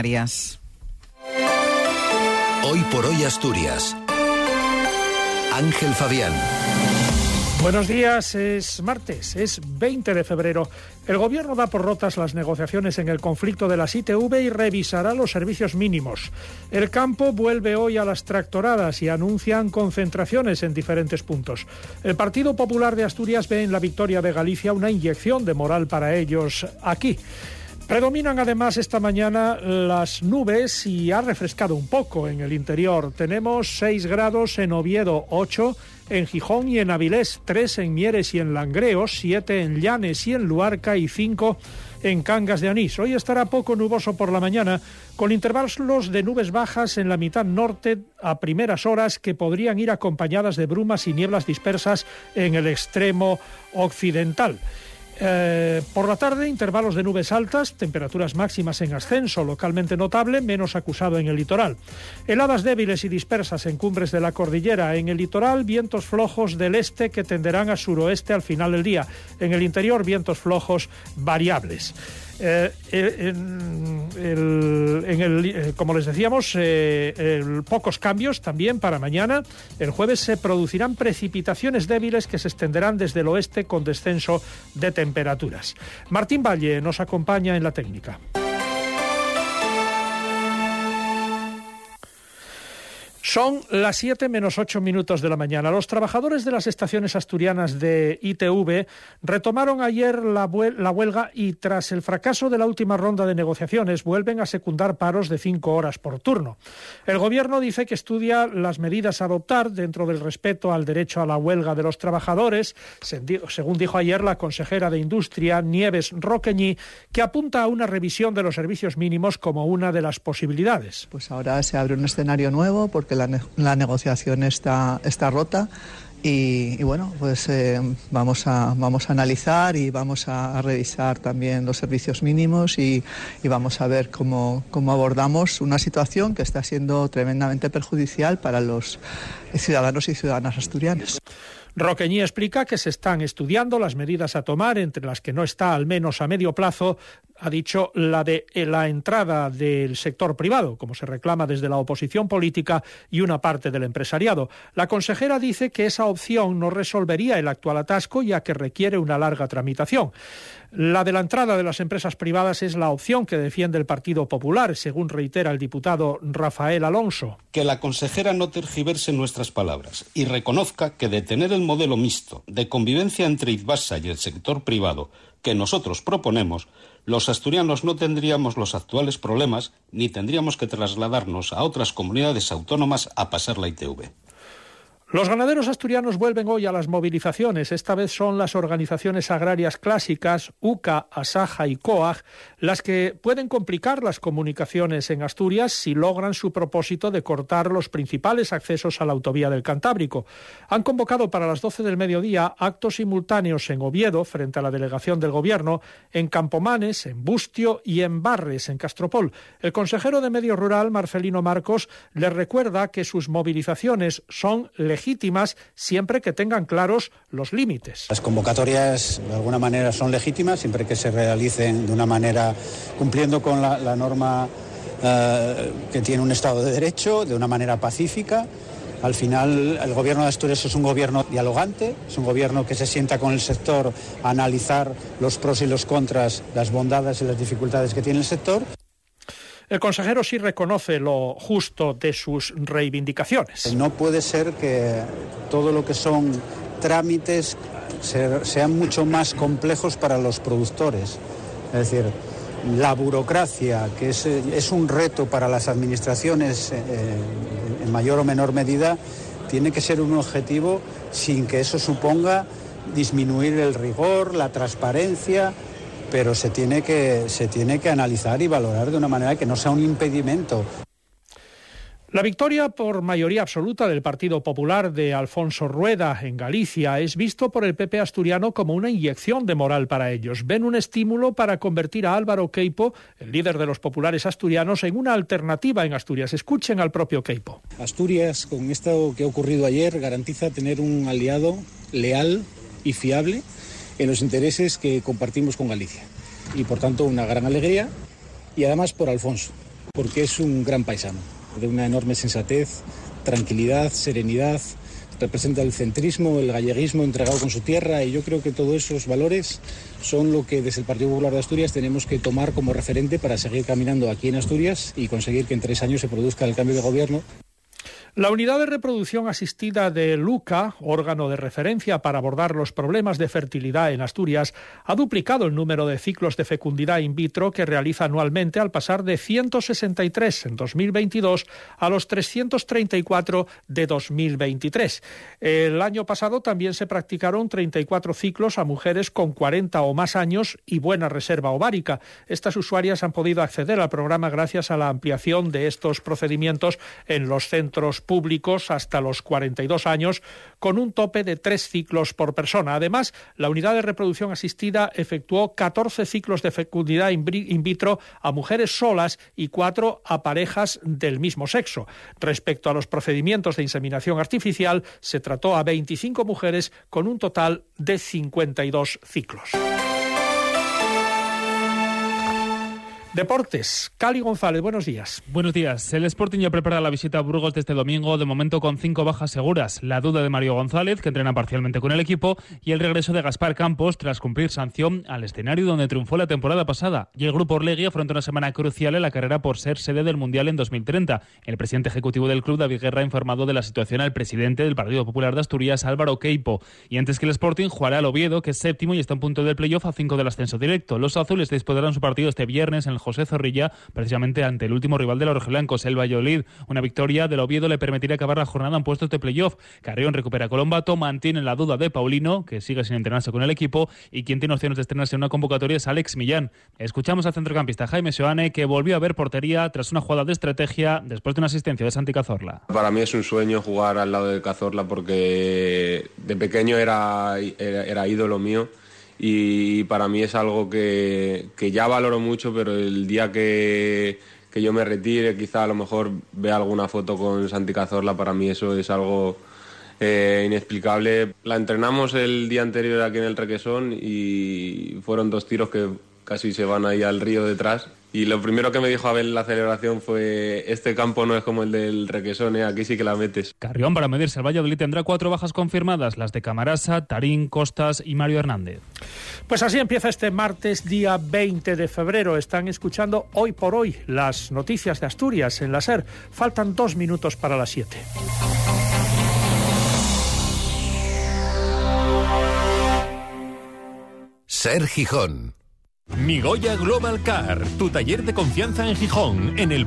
Canarias. Hoy por hoy Asturias. Ángel Fabián. Buenos días, es martes, es 20 de febrero. El Gobierno da por rotas las negociaciones en el conflicto de las ITV y revisará los servicios mínimos. El campo vuelve hoy a las tractoradas y anuncian concentraciones en diferentes puntos. El Partido Popular de Asturias ve en la victoria de Galicia una inyección de moral para ellos aquí. Predominan además esta mañana las nubes y ha refrescado un poco en el interior. Tenemos 6 grados en Oviedo, 8 en Gijón y en Avilés, 3 en Mieres y en Langreos, 7 en Llanes y en Luarca y 5 en Cangas de Anís. Hoy estará poco nuboso por la mañana, con intervalos de nubes bajas en la mitad norte a primeras horas que podrían ir acompañadas de brumas y nieblas dispersas en el extremo occidental. Eh, por la tarde, intervalos de nubes altas, temperaturas máximas en ascenso, localmente notable, menos acusado en el litoral. Heladas débiles y dispersas en cumbres de la cordillera. En el litoral, vientos flojos del este que tenderán a suroeste al final del día. En el interior, vientos flojos variables. Eh, eh, como les decíamos, eh, pocos cambios también para mañana. El jueves se producirán precipitaciones débiles que se extenderán desde el oeste con descenso de temperaturas. Martín Valle nos acompaña en la técnica. Son las 7 menos 8 minutos de la mañana. Los trabajadores de las estaciones asturianas de ITV retomaron ayer la, huelga y tras el fracaso de la última ronda de negociaciones vuelven a secundar paros de cinco horas por turno. El Gobierno dice que estudia las medidas a adoptar dentro del respeto al derecho a la huelga de los trabajadores, según dijo ayer la consejera de Industria, Nieves Roqueñi, que apunta a una revisión de los servicios mínimos como una de las posibilidades. Pues ahora se abre un escenario nuevo porque la, negociación está, está rota. Y, bueno, pues eh, vamos, a, vamos a analizar y vamos a, revisar también los servicios mínimos y, vamos a ver cómo, cómo, abordamos una situación que está siendo tremendamente perjudicial para los ciudadanos y ciudadanas asturianas. Roqueñí explica que se están estudiando las medidas a tomar, entre las que no está, al menos a medio plazo, ha dicho la de eh, la entrada del sector privado, como se reclama desde la oposición política y una parte del empresariado. La consejera dice que esa opción no resolvería el actual atasco, ya que requiere una larga tramitación. La de la entrada de las empresas privadas es la opción que defiende el Partido Popular, según reitera el diputado Rafael Alonso. Que la consejera no tergiverse nuestras palabras y reconozca que detener el modelo mixto de convivencia entre Ibasa y el sector privado que nosotros proponemos, los asturianos no tendríamos los actuales problemas ni tendríamos que trasladarnos a otras comunidades autónomas a pasar la ITV. Los ganaderos asturianos vuelven hoy a las movilizaciones. Esta vez son las organizaciones agrarias clásicas, UCA, Asaja y COAG, las que pueden complicar las comunicaciones en Asturias si logran su propósito de cortar los principales accesos a la autovía del Cantábrico. Han convocado para las 12 del mediodía actos simultáneos en Oviedo, frente a la delegación del Gobierno, en Campomanes, en Bustio y en Barres, en Castropol. El consejero de Medio Rural, Marcelino Marcos, les recuerda que sus movilizaciones son legítimas legítimas siempre que tengan claros los límites. Las convocatorias de alguna manera son legítimas siempre que se realicen de una manera cumpliendo con la, norma eh, que tiene un Estado de Derecho, de una manera pacífica. Al final, el gobierno de Asturias es un gobierno dialogante, es un gobierno que se sienta con el sector a analizar los pros y los contras, las bondades y las dificultades que tiene el sector. El consejero sí reconoce lo justo de sus reivindicaciones. No puede ser que todo lo que son trámites sean mucho más complejos para los productores. Es decir, la burocracia, que es, un reto para las administraciones eh, en mayor o menor medida, tiene que ser un objetivo sin que eso suponga disminuir el rigor, la transparencia pero se tiene que, se tiene que analizar y valorar de una manera que no sea un impedimento. La victoria por mayoría absoluta del Partido Popular de Alfonso Rueda en Galicia es visto por el PP asturiano como una inyección de moral para ellos. Ven un estímulo para convertir a Álvaro Queipo, el líder de los populares asturianos, en una alternativa en Asturias. Escuchen al propio Queipo. Asturias, con esto que ha ocurrido ayer, garantiza tener un aliado leal y fiable en los intereses que compartimos con Galicia. Y por tanto una gran alegría y además por Alfonso, porque es un gran paisano, de una enorme sensatez, tranquilidad, serenidad, representa el centrismo, el galleguismo entregado con su tierra y yo creo que todos esos valores son lo que desde el Partido Popular de Asturias tenemos que tomar como referente para seguir caminando aquí en Asturias y conseguir que en tres años se produzca el cambio de gobierno. La unidad de reproducción asistida de Luca, órgano de referencia para abordar los problemas de fertilidad en Asturias, ha duplicado el número de ciclos de fecundidad in vitro que realiza anualmente al pasar de 163 en 2022 a los 334 de 2023. El año pasado también se practicaron 34 ciclos a mujeres con 40 o más años y buena reserva ovárica. Estas usuarias han podido acceder al programa gracias a la ampliación de estos procedimientos en los centros públicos hasta los 42 años, con un tope de tres ciclos por persona. Además, la unidad de reproducción asistida efectuó 14 ciclos de fecundidad in vitro a mujeres solas y cuatro a parejas del mismo sexo. Respecto a los procedimientos de inseminación artificial, se trató a 25 mujeres con un total de 52 ciclos. Deportes, Cali González, buenos días. Buenos días. El Sporting ya prepara la visita a Burgos de este domingo, de momento con cinco bajas seguras. La duda de Mario González, que entrena parcialmente con el equipo, y el regreso de Gaspar Campos tras cumplir sanción al escenario donde triunfó la temporada pasada. Y el grupo Orlegui afronta una semana crucial en la carrera por ser sede del Mundial en 2030. El presidente ejecutivo del club, David Guerra, ha informado de la situación al presidente del Partido Popular de Asturias, Álvaro Queipo. Y antes que el Sporting jugará al Oviedo, que es séptimo y está en punto del playoff a cinco del ascenso directo. Los azules disputarán su partido este viernes en el José Zorrilla, precisamente ante el último rival de los rojiblancos, el Valladolid. Una victoria del Oviedo le permitiría acabar la jornada en puestos de playoff. Carrión recupera a Colombato, mantiene la duda de Paulino, que sigue sin entrenarse con el equipo, y quien tiene opciones de estrenarse en una convocatoria es Alex Millán. Escuchamos al centrocampista Jaime Seoane, que volvió a ver portería tras una jugada de estrategia después de una asistencia de Santi Cazorla. Para mí es un sueño jugar al lado de Cazorla porque de pequeño era, era, era ídolo mío y para mí es algo que, que ya valoro mucho, pero el día que, que, yo me retire, quizá a lo mejor vea alguna foto con Santi Cazorla, para mí eso es algo eh, inexplicable. La entrenamos el día anterior aquí en el Requesón y fueron dos tiros que casi se van ahí al río detrás. Y lo primero que me dijo Abel en la celebración fue, este campo no es como el del Requesón, ¿eh? aquí sí que la metes. Carrión para medirse el Valladolid tendrá cuatro bajas confirmadas, las de Camarasa, Tarín, Costas y Mario Hernández. Pues así empieza este martes, día 20 de febrero. Están escuchando hoy por hoy las noticias de Asturias en la SER. Faltan dos minutos para las siete. Ser Gijón. Migoya Global Car, tu taller de confianza en Gijón, en el